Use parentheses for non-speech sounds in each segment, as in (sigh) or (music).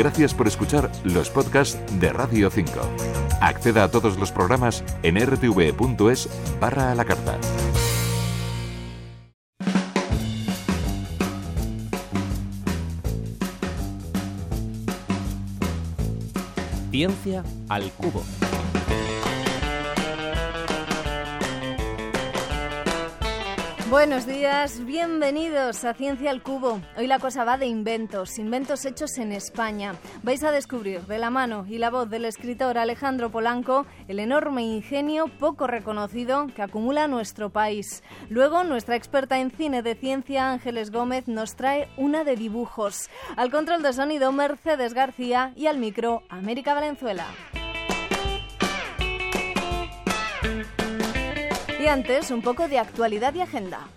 Gracias por escuchar los podcasts de Radio 5. Acceda a todos los programas en rtv.es barra a la carta. Ciencia al cubo. Buenos días, bienvenidos a Ciencia al Cubo. Hoy la cosa va de inventos, inventos hechos en España. Vais a descubrir de la mano y la voz del escritor Alejandro Polanco el enorme ingenio poco reconocido que acumula nuestro país. Luego, nuestra experta en cine de ciencia, Ángeles Gómez, nos trae una de dibujos. Al control de sonido, Mercedes García y al micro, América Valenzuela. Y antes, un poco de actualidad y agenda.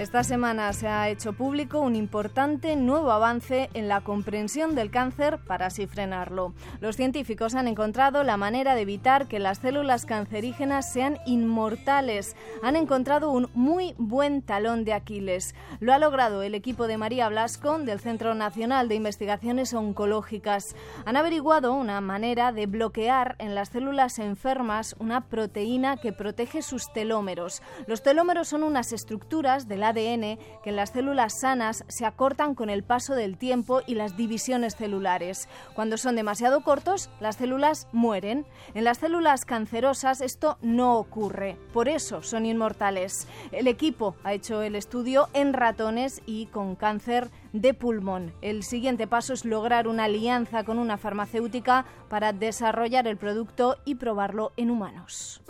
Esta semana se ha hecho público un importante nuevo avance en la comprensión del cáncer para así frenarlo. Los científicos han encontrado la manera de evitar que las células cancerígenas sean inmortales. Han encontrado un muy buen talón de Aquiles. Lo ha logrado el equipo de María Blasco del Centro Nacional de Investigaciones Oncológicas. Han averiguado una manera de bloquear en las células enfermas una proteína que protege sus telómeros. Los telómeros son unas estructuras de la ADN que en las células sanas se acortan con el paso del tiempo y las divisiones celulares. Cuando son demasiado cortos, las células mueren. En las células cancerosas esto no ocurre, por eso son inmortales. El equipo ha hecho el estudio en ratones y con cáncer de pulmón. El siguiente paso es lograr una alianza con una farmacéutica para desarrollar el producto y probarlo en humanos.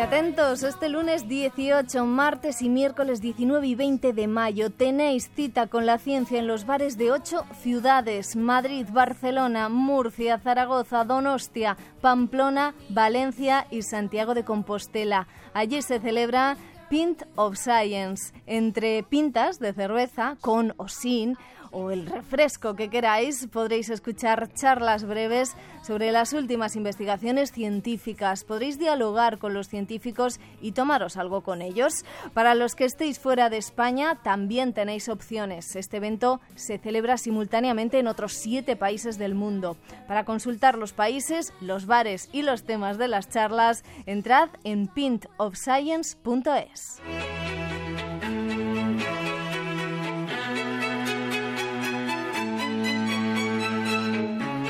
Atentos, este lunes 18, martes y miércoles 19 y 20 de mayo tenéis cita con la ciencia en los bares de ocho ciudades, Madrid, Barcelona, Murcia, Zaragoza, Donostia, Pamplona, Valencia y Santiago de Compostela. Allí se celebra Pint of Science, entre pintas de cerveza, con o sin, o el refresco que queráis, podréis escuchar charlas breves sobre las últimas investigaciones científicas. Podréis dialogar con los científicos y tomaros algo con ellos. Para los que estéis fuera de España, también tenéis opciones. Este evento se celebra simultáneamente en otros siete países del mundo. Para consultar los países, los bares y los temas de las charlas, entrad en pintofscience.es.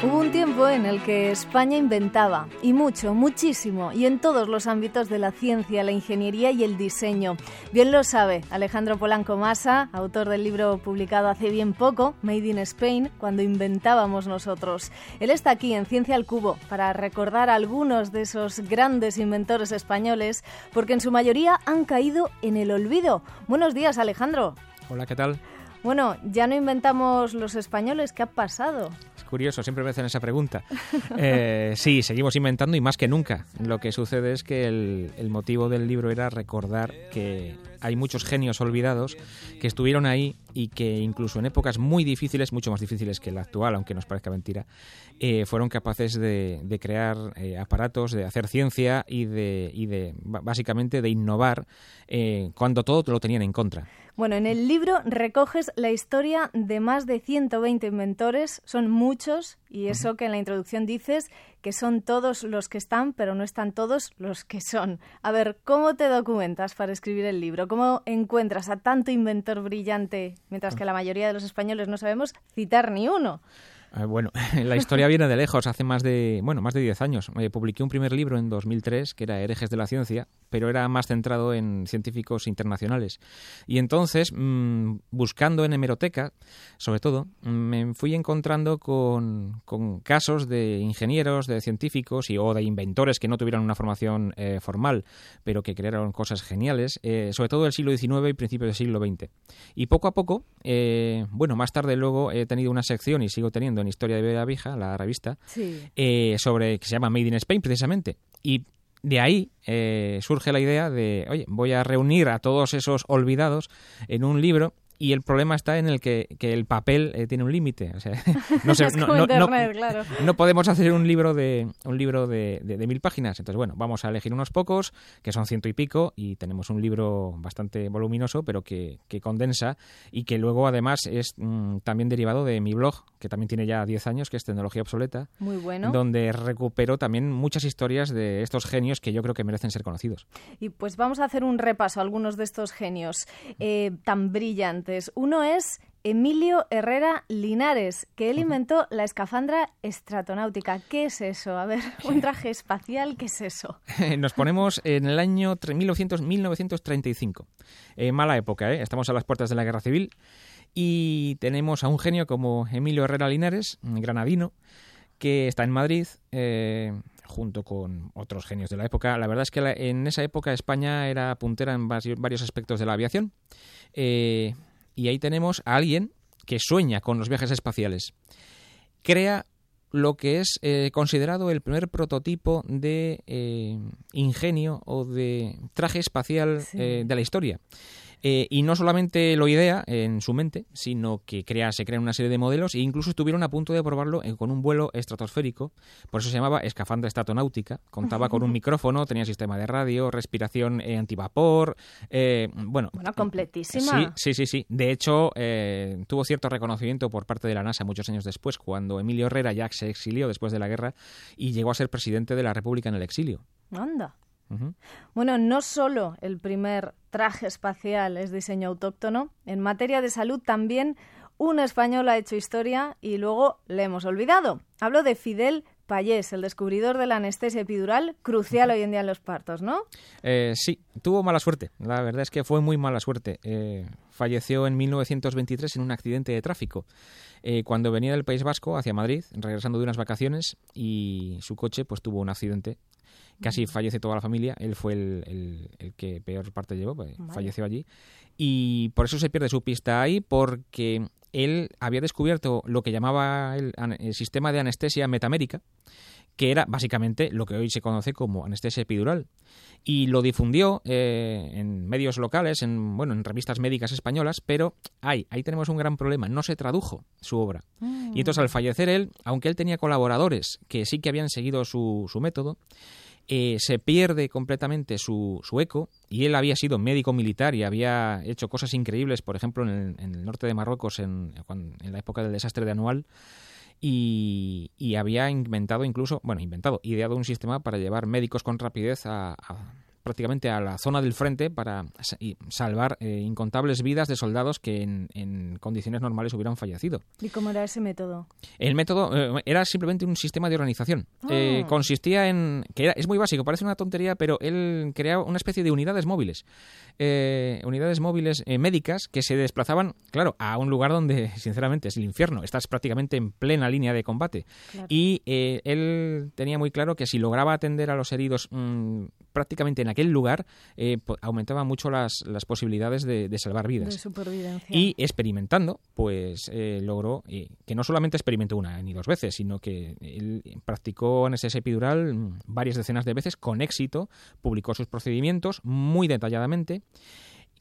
Hubo un tiempo en el que España inventaba, y mucho, muchísimo, y en todos los ámbitos de la ciencia, la ingeniería y el diseño. Bien lo sabe Alejandro Polanco Masa, autor del libro publicado hace bien poco, Made in Spain, cuando inventábamos nosotros. Él está aquí en Ciencia al Cubo para recordar a algunos de esos grandes inventores españoles, porque en su mayoría han caído en el olvido. Buenos días, Alejandro. Hola, ¿qué tal? Bueno, ya no inventamos los españoles, ¿qué ha pasado? Curioso, siempre me hacen esa pregunta. Eh, sí, seguimos inventando y más que nunca. Lo que sucede es que el, motivo del libro era recordar que hay muchos genios olvidados que estuvieron ahí y que incluso en épocas muy difíciles, mucho más difíciles que la actual, aunque nos parezca mentira, eh, fueron capaces de, crear eh, aparatos, de hacer ciencia y de, y de básicamente de innovar cuando todo lo tenían en contra. Bueno, en el libro recoges la historia de más de 120 inventores, son muchos, y eso que en la introducción dices que son todos los que están, pero no están todos los que son. A ver, ¿cómo te documentas para escribir el libro? ¿Cómo encuentras a tanto inventor brillante, mientras que la mayoría de los españoles no sabemos citar ni uno? Ah, bueno, (laughs) la historia viene de lejos. Hace más de, bueno, más de 10 años. Eh, publiqué un primer libro en 2003 que era Herejes de la Ciencia, pero era más centrado en científicos internacionales. Y entonces, mm, buscando en hemeroteca, sobre todo, me fui encontrando con, casos de ingenieros, de científicos y, o de inventores que no tuvieran una formación eh, formal, pero que crearon cosas geniales, eh, sobre todo del siglo XIX y principios del siglo XX. Y poco a poco, bueno, más tarde luego he tenido una sección y sigo teniendo en Historia de Bella Vieja, la revista, eh, sobre que se llama Made in Spain precisamente. Y de ahí eh, surge la idea de, oye, voy a reunir a todos esos olvidados en un libro y el problema está en el que, el papel eh, tiene un límite. O sea, no, (laughs) podemos hacer un libro de un libro de, mil páginas. Entonces, bueno, vamos a elegir unos pocos, que son ciento y pico, y tenemos un libro bastante voluminoso, pero que, condensa y que luego además es mm, también derivado de mi blog, que también tiene ya 10 años, que es Tecnología Obsoleta. Muy bueno. Donde recupero también muchas historias de estos genios que yo creo que merecen ser conocidos. Y pues vamos a hacer un repaso a algunos de estos genios eh, tan brillantes uno es Emilio Herrera Linares, que él inventó la escafandra estratonáutica. ¿Qué es eso? A ver, un traje espacial, ¿qué es eso? (laughs) Nos ponemos en el año 1900, 1935. mala época, ¿eh? Estamos a las puertas de la Guerra Civil y tenemos a un genio como Emilio Herrera Linares, granadino, que está en Madrid. Eh, junto con otros genios de la época. La verdad es que en esa época España era puntera en varios aspectos de la aviación. Eh, y ahí tenemos a alguien que sueña con los viajes espaciales. Crea lo que es eh, considerado el primer prototipo de eh, ingenio o de traje espacial de la historia. Eh, y no solamente lo idea en su mente, sino que crea, se crean una serie de modelos e incluso estuvieron a punto de probarlo con un vuelo estratosférico. Por eso se llamaba escafandra estatonáutica. Contaba con un (laughs) micrófono, tenía sistema de radio, respiración eh, antivapor. Eh, bueno, bueno, completísima. Sí, sí, sí. sí. De hecho, tuvo cierto reconocimiento por parte de la NASA muchos años después, cuando Emilio Herrera ya se exilió después de la guerra y llegó a ser presidente de la República en el exilio. Anda. Bueno, no solo el primer traje espacial es diseño autóctono, en materia de salud también un español ha hecho historia y luego le hemos olvidado. Hablo de Fidel Payés, el descubridor de la anestesia epidural, crucial hoy en día en los partos, ¿no? Eh, sí, tuvo mala suerte. La verdad es que fue muy mala suerte. Eh, falleció en 1923 en un accidente de tráfico. Eh, cuando venía del País Vasco hacia Madrid, regresando de unas vacaciones, y su coche pues tuvo un accidente casi fallece toda la familia. Él fue el, que peor parte llevó, pues, falleció allí. Y por eso se pierde su pista ahí, porque él había descubierto lo que llamaba el, sistema de anestesia metamérica, que era básicamente lo que hoy se conoce como anestesia epidural. Y lo difundió eh, en medios locales, en, bueno, en revistas médicas españolas, pero ahí, ahí tenemos un gran problema, no se tradujo su obra. Y entonces al fallecer él, aunque él tenía colaboradores que sí que habían seguido su, su método, eh, se pierde completamente su, su, eco y él había sido médico militar y había hecho cosas increíbles, por ejemplo, en el, norte de Marruecos en, en, la época del desastre de Anual. Y, había inventado incluso, bueno, inventado, ideado un sistema para llevar médicos con rapidez a prácticamente a la zona del frente para salvar eh, incontables vidas de soldados que en, condiciones normales hubieran fallecido. ¿Y cómo era ese método? El método eh, era simplemente un sistema de organización. Eh, ah. consistía en... que era, es muy básico, parece una tontería, pero él creaba una especie de unidades móviles. unidades móviles médicas que se desplazaban, claro, a un lugar donde, (laughs) sinceramente, es el infierno. Estás prácticamente en plena línea de combate. Y él tenía muy claro que si lograba atender a los heridos mm, prácticamente en aquel lugar eh, aumentaba mucho las, las posibilidades de, salvar vidas. Y experimentando, pues eh, logró eh, que no solamente experimentó una ni dos veces, sino que él practicó anestesia epidural mm, varias decenas de veces con éxito, publicó sus procedimientos muy detalladamente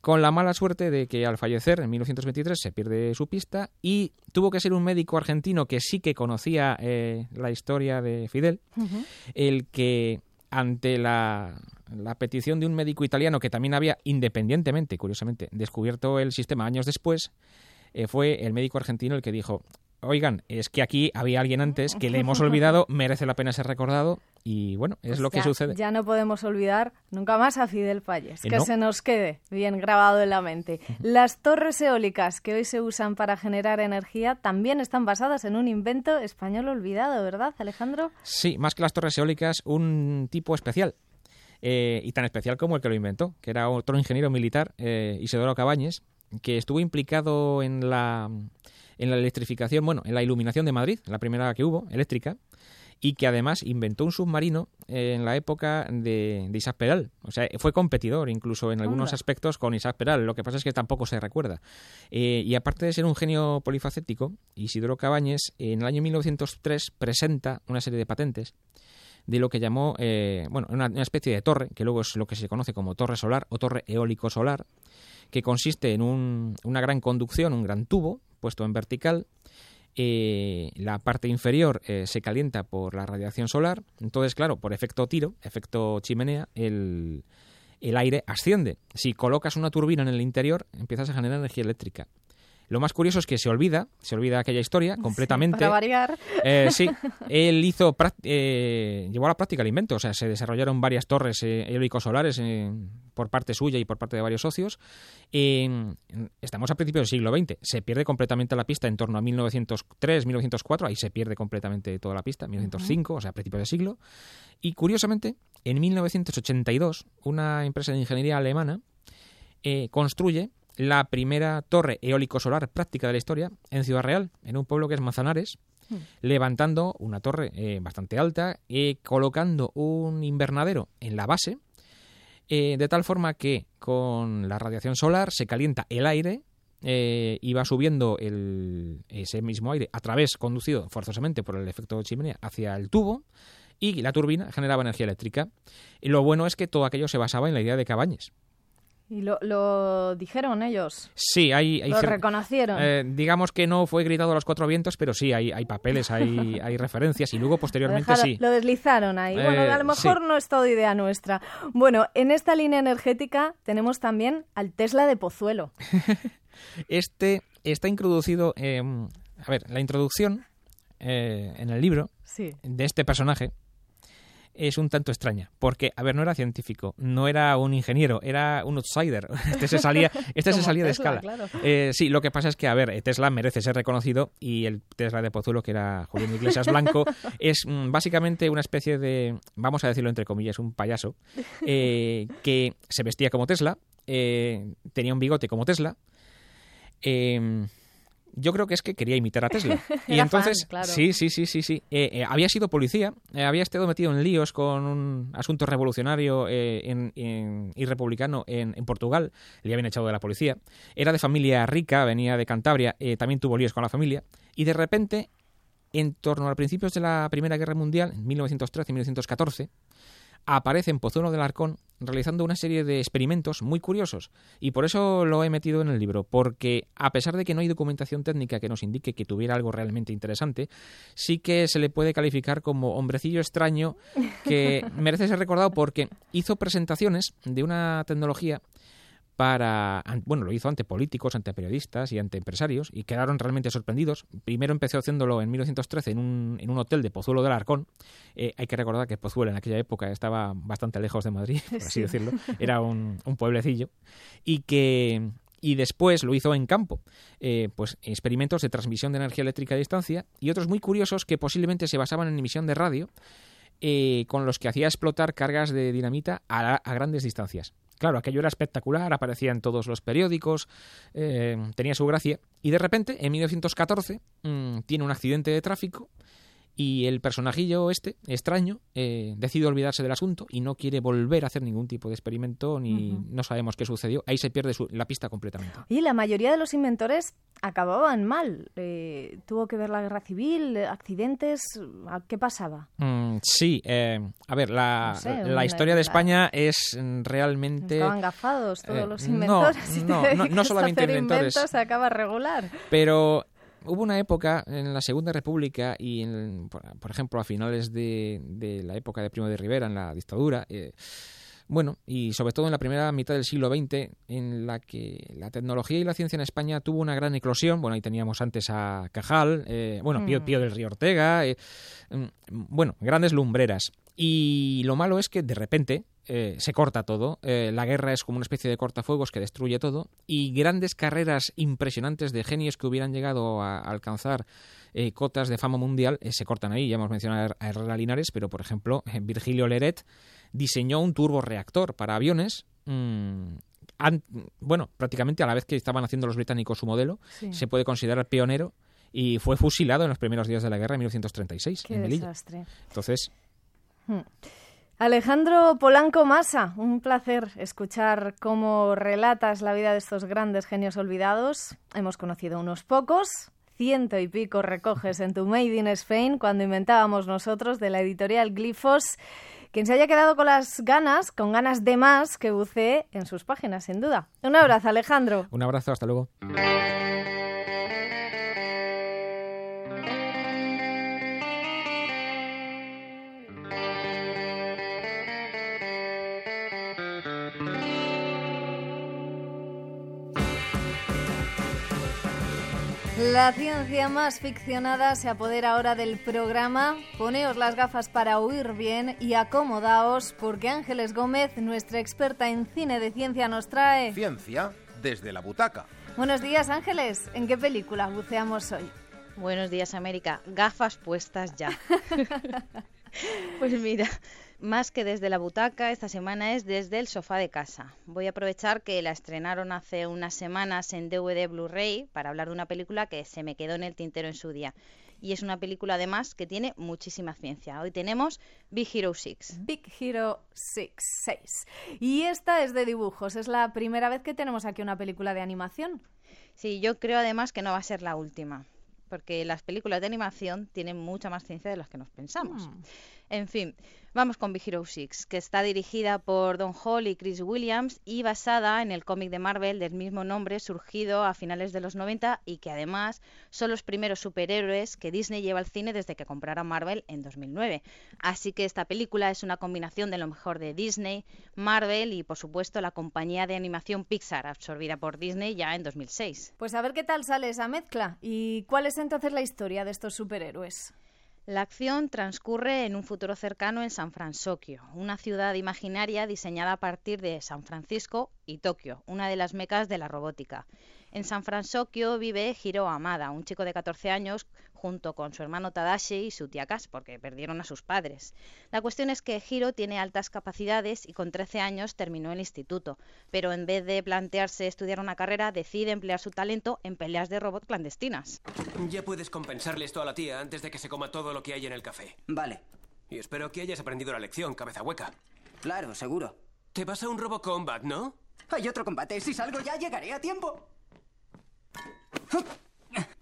con la mala suerte de que al fallecer en 1923 se pierde su pista y tuvo que ser un médico argentino que sí que conocía la historia de Fidel, el que ante la, petición de un médico italiano que también había independientemente, curiosamente, descubierto el sistema años después, eh, fue el médico argentino el que dijo, oigan, es que aquí había alguien antes que le hemos (laughs) olvidado, merece la pena ser recordado y bueno, es lo que sucede. Ya no podemos olvidar nunca más a Fidel Falles, eh, que se nos quede bien grabado en la mente. Las torres eólicas que hoy se usan para generar energía también están basadas en un invento español olvidado, ¿verdad, Alejandro? Sí, más que las torres eólicas, un tipo especial. Eh, y tan especial como el que lo inventó, que era otro ingeniero militar, eh, Isidoro Cabañes, que estuvo implicado en la en la electrificación, bueno, en la iluminación de Madrid, la primera que hubo, eléctrica, y que además inventó un submarino en la época de, Isaac Peral. O sea, fue competidor incluso en algunos aspectos con Isaac Peral. Lo que pasa es que tampoco se recuerda. Eh, y aparte de ser un genio polifacético, Isidoro Cabañes en el año 1903 presenta una serie de patentes de lo que llamó, eh, bueno, una, especie de torre, que luego es lo que se conoce como torre solar o torre eólico-solar, que consiste en una gran conducción, un gran tubo puesto en vertical. Eh, la parte inferior eh, se calienta por la radiación solar, entonces, claro, por efecto tiro, efecto chimenea, el, el aire asciende. Si colocas una turbina en el interior, empiezas a generar energía eléctrica. Lo más curioso es que se olvida, se olvida aquella historia completamente. para variar. Eh, sí, (laughs) él hizo, eh, llevó a la práctica el invento, o sea, se desarrollaron varias torres eh, eólico-solares por parte suya y por parte de varios socios. estamos a principios del siglo XX, se pierde completamente la pista en torno a 1903, 1904, ahí se pierde completamente toda la pista, 1905, o sea, a principios del siglo. Y curiosamente, en 1982, una empresa de ingeniería alemana construye la primera torre eólico-solar práctica de la historia en Ciudad Real, en un pueblo que es Manzanares, hmm. levantando una torre eh, bastante alta y colocando un invernadero en la base, eh, de tal forma que con la radiación solar se calienta el aire eh, y va subiendo ese mismo aire a través, conducido forzosamente por el efecto de chimenea, hacia el tubo y la turbina generaba energía eléctrica. Y lo bueno es que todo aquello se basaba en la idea de Cabañes. ¿Y lo, dijeron ellos? Sí, hay... ¿Lo reconocieron? Eh, digamos que no fue gritado a los cuatro vientos, pero sí, hay, hay papeles, hay, (laughs) hay referencias y luego posteriormente sí. Lo deslizaron ahí. bueno, a lo eh, mejor no es todo idea nuestra. Bueno, en esta línea energética tenemos también al Tesla de Pozuelo. (laughs) este está introducido... a ver, la introducción eh, en el libro de este personaje es un tanto extraña, porque, a ver, no era científico, no era un ingeniero, era un outsider. (laughs) Este se salía, este se salía de escala. Eh, sí, lo que pasa es que, a ver, Tesla merece ser reconocido y el Tesla de Pozuelo, que era Julián Iglesias Blanco, (laughs) es mm, básicamente una especie de, vamos a decirlo entre comillas, un payaso, eh, que se vestía como Tesla, eh, tenía un bigote como Tesla, yo creo que es que quería imitar a Tesla. (laughs) y entonces, sí, sí, sí, sí, sí. Eh, eh, había sido policía, eh, había estado metido en líos con un asunto revolucionario y republicano en, Portugal. Le habían echado de la policía. Era de familia rica, venía de Cantabria, también tuvo líos con la familia. Y de repente, en torno a principios de la Primera Guerra Mundial, en 1913 y 1914, aparece en Pozuelo del Arcón realizando una serie de experimentos muy curiosos. Y por eso lo he metido en el libro, porque a pesar de que no hay documentación técnica que nos indique que tuviera algo realmente interesante, sí que se le puede calificar como hombrecillo extraño que (laughs) merece ser recordado porque hizo presentaciones de una tecnología para, bueno, lo hizo ante políticos, ante periodistas y ante empresarios y quedaron realmente sorprendidos. Primero empezó haciéndolo en 1913 en un, en un hotel de Pozuelo del Arcón. Eh, hay que recordar que Pozuelo en aquella época estaba bastante lejos de Madrid, (laughs) por así decirlo. (laughs) Era un, un pueblecillo. Y que y después lo hizo en campo, eh, pues experimentos de transmisión de energía eléctrica a distancia y otros muy curiosos que posiblemente se basaban en emisión de radio, eh, con los que hacía explotar cargas de dinamita a, a grandes distancias. Claro, aquello era espectacular, aparecía en todos los periódicos, eh, tenía su gracia. Y de repente, en 1914, mm, tiene un accidente de tráfico y el personajillo este, extraño, eh, decide olvidarse del asunto y no quiere volver a hacer ningún tipo de experimento ni no sabemos qué sucedió. Ahí se pierde la pista completamente. Y la mayoría de los inventores acababan mal. Eh, tuvo que ver la guerra civil, accidentes. ¿Qué pasaba? Mm, sí, eh, a ver, la, la historia de España es realmente. Estaban gafados todos los inventores. (laughs) No, no, no, solamente inventores. se acaba regular. Pero hubo una época en la Segunda República y, por, ejemplo, a finales de, la época de Primo de Rivera, en la dictadura, eh, bueno, y sobre todo en la primera mitad del siglo XX, en la que la tecnología y la ciencia en España tuvo una gran eclosión. Bueno, ahí teníamos antes a Cajal, eh, bueno, Pío, mm. Pío, del Río Ortega, eh, mm, bueno, grandes lumbreras. Y lo malo es que de repente eh, se corta todo. Eh, la guerra es como una especie de cortafuegos que destruye todo. Y grandes carreras impresionantes de genios que hubieran llegado a, alcanzar eh, cotas de fama mundial se cortan ahí. Ya hemos mencionado a Herrera Linares, pero por ejemplo, Virgilio Leret diseñó un turboreactor para aviones. Mm, bueno, prácticamente a la vez que estaban haciendo los británicos su modelo, se puede considerar pionero y fue fusilado en los primeros días de la guerra en 1936 Qué desastre. Entonces. Hmm. Alejandro Polanco Massa, un placer escuchar cómo relatas la vida de estos grandes genios olvidados. Hemos conocido unos pocos, ciento y pico recoges en tu Made in Spain cuando inventábamos nosotros de la editorial Glifos. Quien se haya quedado con las ganas, con ganas de más, que bucee en sus páginas, sin duda. Un abrazo, Alejandro. Un abrazo, hasta luego. La ciencia más ficcionada se apodera ahora del programa. Poneos las gafas para oír bien y acomodaos porque Ángeles Gómez, nuestra experta en cine de ciencia, nos trae... Ciencia desde la butaca. Buenos días Ángeles, ¿en qué película buceamos hoy? Buenos días América, gafas puestas ya. (laughs) pues mira, más que desde la butaca, esta semana es desde el sofá de casa. Voy a aprovechar que la estrenaron hace unas semanas en DVD Blu-ray para hablar de una película que se me quedó en el tintero en su día. Y es una película además que tiene muchísima ciencia. Hoy tenemos Big Hero 6. Big Hero 6, 6. Y esta es de dibujos. Es la primera vez que tenemos aquí una película de animación. Sí, yo creo además que no va a ser la última porque las películas de animación tienen mucha más ciencia de las que nos pensamos. Mm. En fin, vamos con Big Hero 6, que está dirigida por Don Hall y Chris Williams y basada en el cómic de Marvel del mismo nombre surgido a finales de los 90 y que además son los primeros superhéroes que Disney lleva al cine desde que comprara Marvel en 2009. Así que esta película es una combinación de lo mejor de Disney, Marvel y por supuesto la compañía de animación Pixar absorbida por Disney ya en 2006. Pues a ver qué tal sale esa mezcla y cuál es entonces la historia de estos superhéroes. La acción transcurre en un futuro cercano en San Francisco, una ciudad imaginaria diseñada a partir de San Francisco y Tokio, una de las mecas de la robótica. En San Francisco vive Hiro Amada, un chico de 14 años junto con su hermano Tadashi y su tía Kas, porque perdieron a sus padres. La cuestión es que Hiro tiene altas capacidades y con 13 años terminó el instituto, pero en vez de plantearse estudiar una carrera, decide emplear su talento en peleas de robot clandestinas. Ya puedes compensarle esto a la tía antes de que se coma todo lo que hay en el café. Vale. Y espero que hayas aprendido la lección, cabeza hueca. Claro, seguro. Te vas a un Robocombat, ¿no? Hay otro combate. Si salgo ya llegaré a tiempo.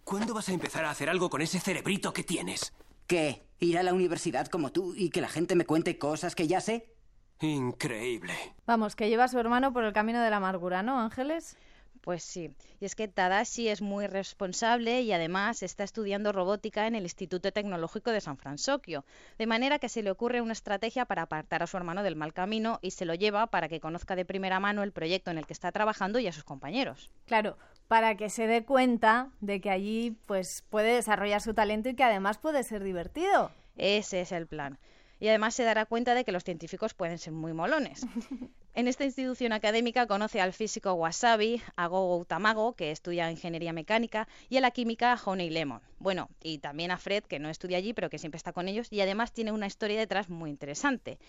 ¿Cuándo vas a empezar a hacer algo con ese cerebrito que tienes? ¿Qué? ¿Ir a la universidad como tú y que la gente me cuente cosas que ya sé? Increíble. Vamos, que lleva a su hermano por el camino de la amargura, ¿no, Ángeles? Pues sí, y es que Tadashi es muy responsable y además está estudiando robótica en el Instituto Tecnológico de San Francisco, de manera que se le ocurre una estrategia para apartar a su hermano del mal camino y se lo lleva para que conozca de primera mano el proyecto en el que está trabajando y a sus compañeros. Claro, para que se dé cuenta de que allí pues puede desarrollar su talento y que además puede ser divertido. Ese es el plan. Y además se dará cuenta de que los científicos pueden ser muy molones. (laughs) En esta institución académica conoce al físico Wasabi, a Gogo Tamago, que estudia ingeniería mecánica, y a la química Honey Lemon. Bueno, y también a Fred, que no estudia allí, pero que siempre está con ellos, y además tiene una historia detrás muy interesante.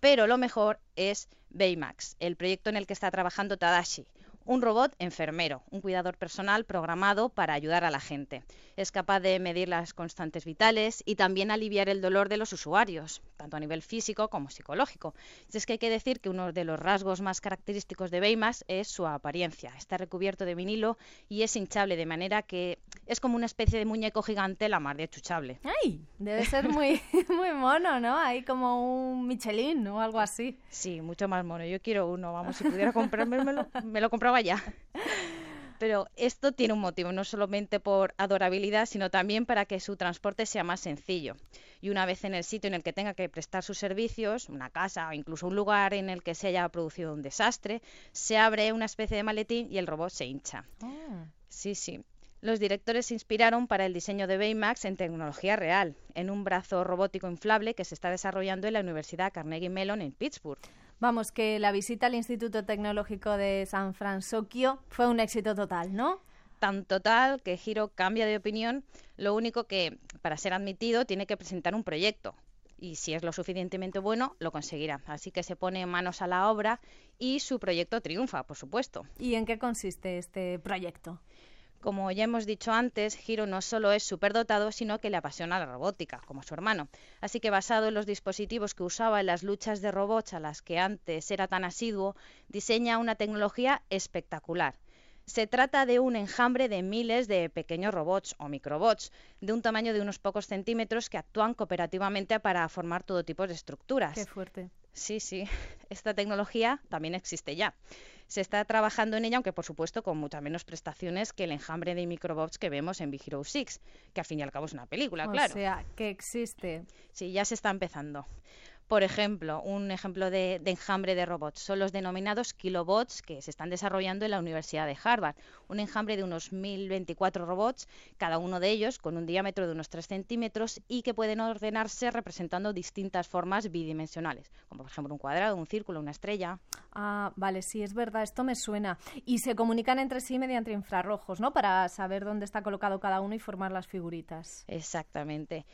Pero lo mejor es Baymax, el proyecto en el que está trabajando Tadashi un robot enfermero, un cuidador personal programado para ayudar a la gente. Es capaz de medir las constantes vitales y también aliviar el dolor de los usuarios, tanto a nivel físico como psicológico. Y es que hay que decir que uno de los rasgos más característicos de Baymax es su apariencia. Está recubierto de vinilo y es hinchable, de manera que es como una especie de muñeco gigante la mar de chuchable. ¡Ay! Debe ser muy, (laughs) muy mono, ¿no? Ahí como un Michelin o algo así. Sí, mucho más mono. Yo quiero uno, vamos, si pudiera comprarme, me lo compraba ya. (laughs) Pero esto tiene un motivo, no solamente por adorabilidad, sino también para que su transporte sea más sencillo. Y una vez en el sitio en el que tenga que prestar sus servicios, una casa o incluso un lugar en el que se haya producido un desastre, se abre una especie de maletín y el robot se hincha. Ah. Sí, sí. Los directores se inspiraron para el diseño de Baymax en tecnología real, en un brazo robótico inflable que se está desarrollando en la Universidad Carnegie Mellon en Pittsburgh. Vamos, que la visita al Instituto Tecnológico de San Francisco fue un éxito total, ¿no? Tan total que Giro cambia de opinión. Lo único que, para ser admitido, tiene que presentar un proyecto. Y si es lo suficientemente bueno, lo conseguirá. Así que se pone manos a la obra y su proyecto triunfa, por supuesto. ¿Y en qué consiste este proyecto? Como ya hemos dicho antes, Hiro no solo es superdotado, sino que le apasiona la robótica, como su hermano. Así que basado en los dispositivos que usaba en las luchas de robots a las que antes era tan asiduo, diseña una tecnología espectacular. Se trata de un enjambre de miles de pequeños robots o microbots de un tamaño de unos pocos centímetros que actúan cooperativamente para formar todo tipo de estructuras. Qué fuerte. Sí, sí, (laughs) esta tecnología también existe ya. Se está trabajando en ella, aunque por supuesto con muchas menos prestaciones que el enjambre de microbots que vemos en Big Hero 6, que al fin y al cabo es una película, claro. O sea, que existe. Sí, ya se está empezando. Por ejemplo, un ejemplo de, de, enjambre de robots son los denominados kilobots que se están desarrollando en la Universidad de Harvard. Un enjambre de unos 1.024 robots, cada uno de ellos con un diámetro de unos 3 centímetros y que pueden ordenarse representando distintas formas bidimensionales, como por ejemplo un cuadrado, un círculo, una estrella. Ah, vale, sí, es verdad, esto me suena. Y se comunican entre sí mediante infrarrojos, ¿no? Para saber dónde está colocado cada uno y formar las figuritas. Exactamente.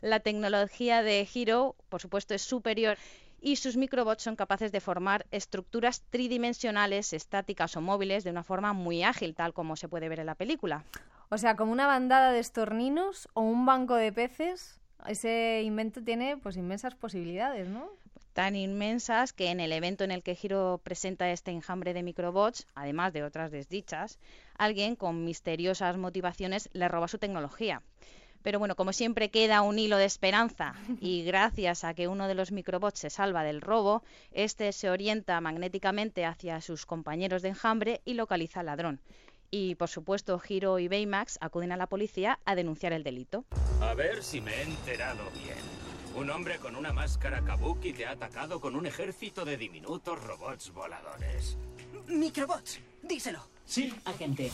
La tecnología de Hero, por supuesto, es superior y sus microbots son capaces de formar estructuras tridimensionales, estáticas o móviles de una forma muy ágil, tal como se puede ver en la película. O sea, como una bandada de estorninos o un banco de peces, ese invento tiene pues inmensas posibilidades, ¿no? Tan inmensas que en el evento en el que Hiro presenta este enjambre de microbots, además de otras desdichas, alguien con misteriosas motivaciones le roba su tecnología. Pero bueno, como siempre queda un hilo de esperanza y gracias a que uno de los microbots se salva del robo, este se orienta magnéticamente hacia sus compañeros de enjambre y localiza al ladrón. Y por supuesto, Hiro y Baymax acuden a la policía a denunciar el delito. A ver si me he enterado bien. Un hombre con una máscara kabuki te ha atacado con un ejército de diminutos robots voladores. Microbots, díselo. Sí, agente.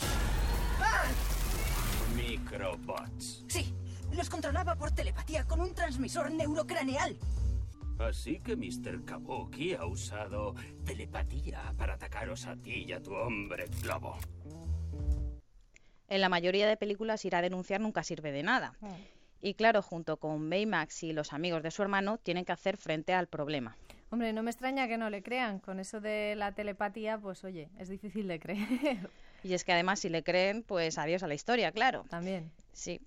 ¡Ah! Microbots. Sí, los controlaba por telepatía con un transmisor neurocraneal. Así que Mr. Kabuki ha usado telepatía para atacaros a ti y a tu hombre globo. En la mayoría de películas ir a denunciar nunca sirve de nada. Y claro, junto con Baymax y los amigos de su hermano, tienen que hacer frente al problema. Hombre, no me extraña que no le crean. Con eso de la telepatía, pues oye, es difícil de creer. Y es que además si le creen, pues adiós a la historia, claro. También. Sí.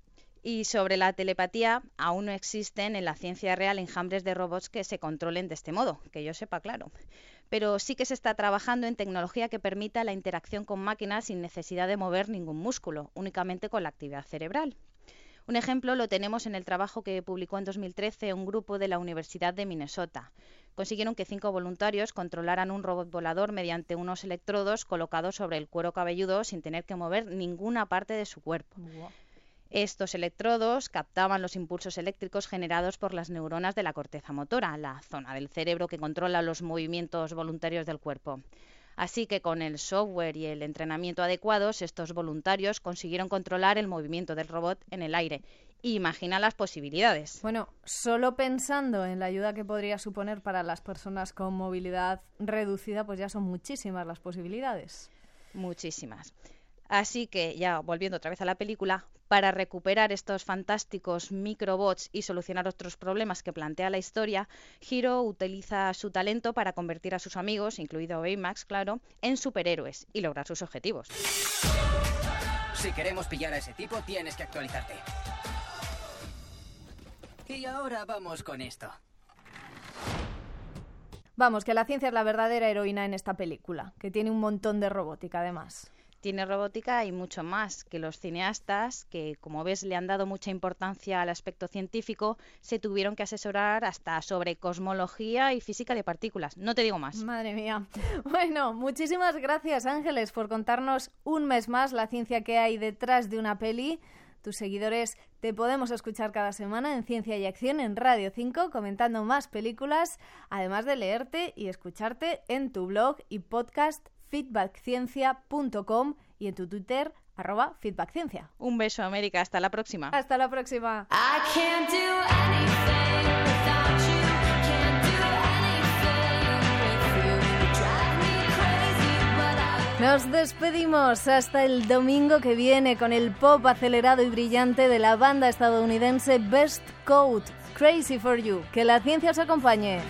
Y sobre la telepatía, aún no existen en la ciencia real enjambres de robots que se controlen de este modo, que yo sepa, claro. Pero sí que se está trabajando en tecnología que permita la interacción con máquinas sin necesidad de mover ningún músculo, únicamente con la actividad cerebral. Un ejemplo lo tenemos en el trabajo que publicó en 2013 un grupo de la Universidad de Minnesota. Consiguieron que cinco voluntarios controlaran un robot volador mediante unos electrodos colocados sobre el cuero cabelludo sin tener que mover ninguna parte de su cuerpo. Estos electrodos captaban los impulsos eléctricos generados por las neuronas de la corteza motora, la zona del cerebro que controla los movimientos voluntarios del cuerpo. Así que con el software y el entrenamiento adecuados, estos voluntarios consiguieron controlar el movimiento del robot en el aire. Imagina las posibilidades. Bueno, solo pensando en la ayuda que podría suponer para las personas con movilidad reducida, pues ya son muchísimas las posibilidades. Muchísimas. Así que, ya volviendo otra vez a la película, para recuperar estos fantásticos microbots y solucionar otros problemas que plantea la historia, Hiro utiliza su talento para convertir a sus amigos, incluido Baymax, claro, en superhéroes y lograr sus objetivos. Si queremos pillar a ese tipo, tienes que actualizarte. Y ahora vamos con esto. Vamos, que la ciencia es la verdadera heroína en esta película, que tiene un montón de robótica además tiene robótica y mucho más, que los cineastas, que como ves le han dado mucha importancia al aspecto científico, se tuvieron que asesorar hasta sobre cosmología y física de partículas. No te digo más. Madre mía. (laughs) Bueno, muchísimas gracias Ángeles por contarnos un mes más la ciencia que hay detrás de una peli. Tus seguidores te podemos escuchar cada semana en Ciencia y Acción en Radio 5 comentando más películas, además de leerte y escucharte en tu blog y podcast feedbackciencia.com y en tu Twitter arroba feedbackciencia. Un beso América, hasta la próxima. Hasta la próxima. Nos despedimos hasta el domingo que viene con el pop acelerado y brillante de la banda estadounidense Best Code, Crazy for You. Que la ciencia os acompañe.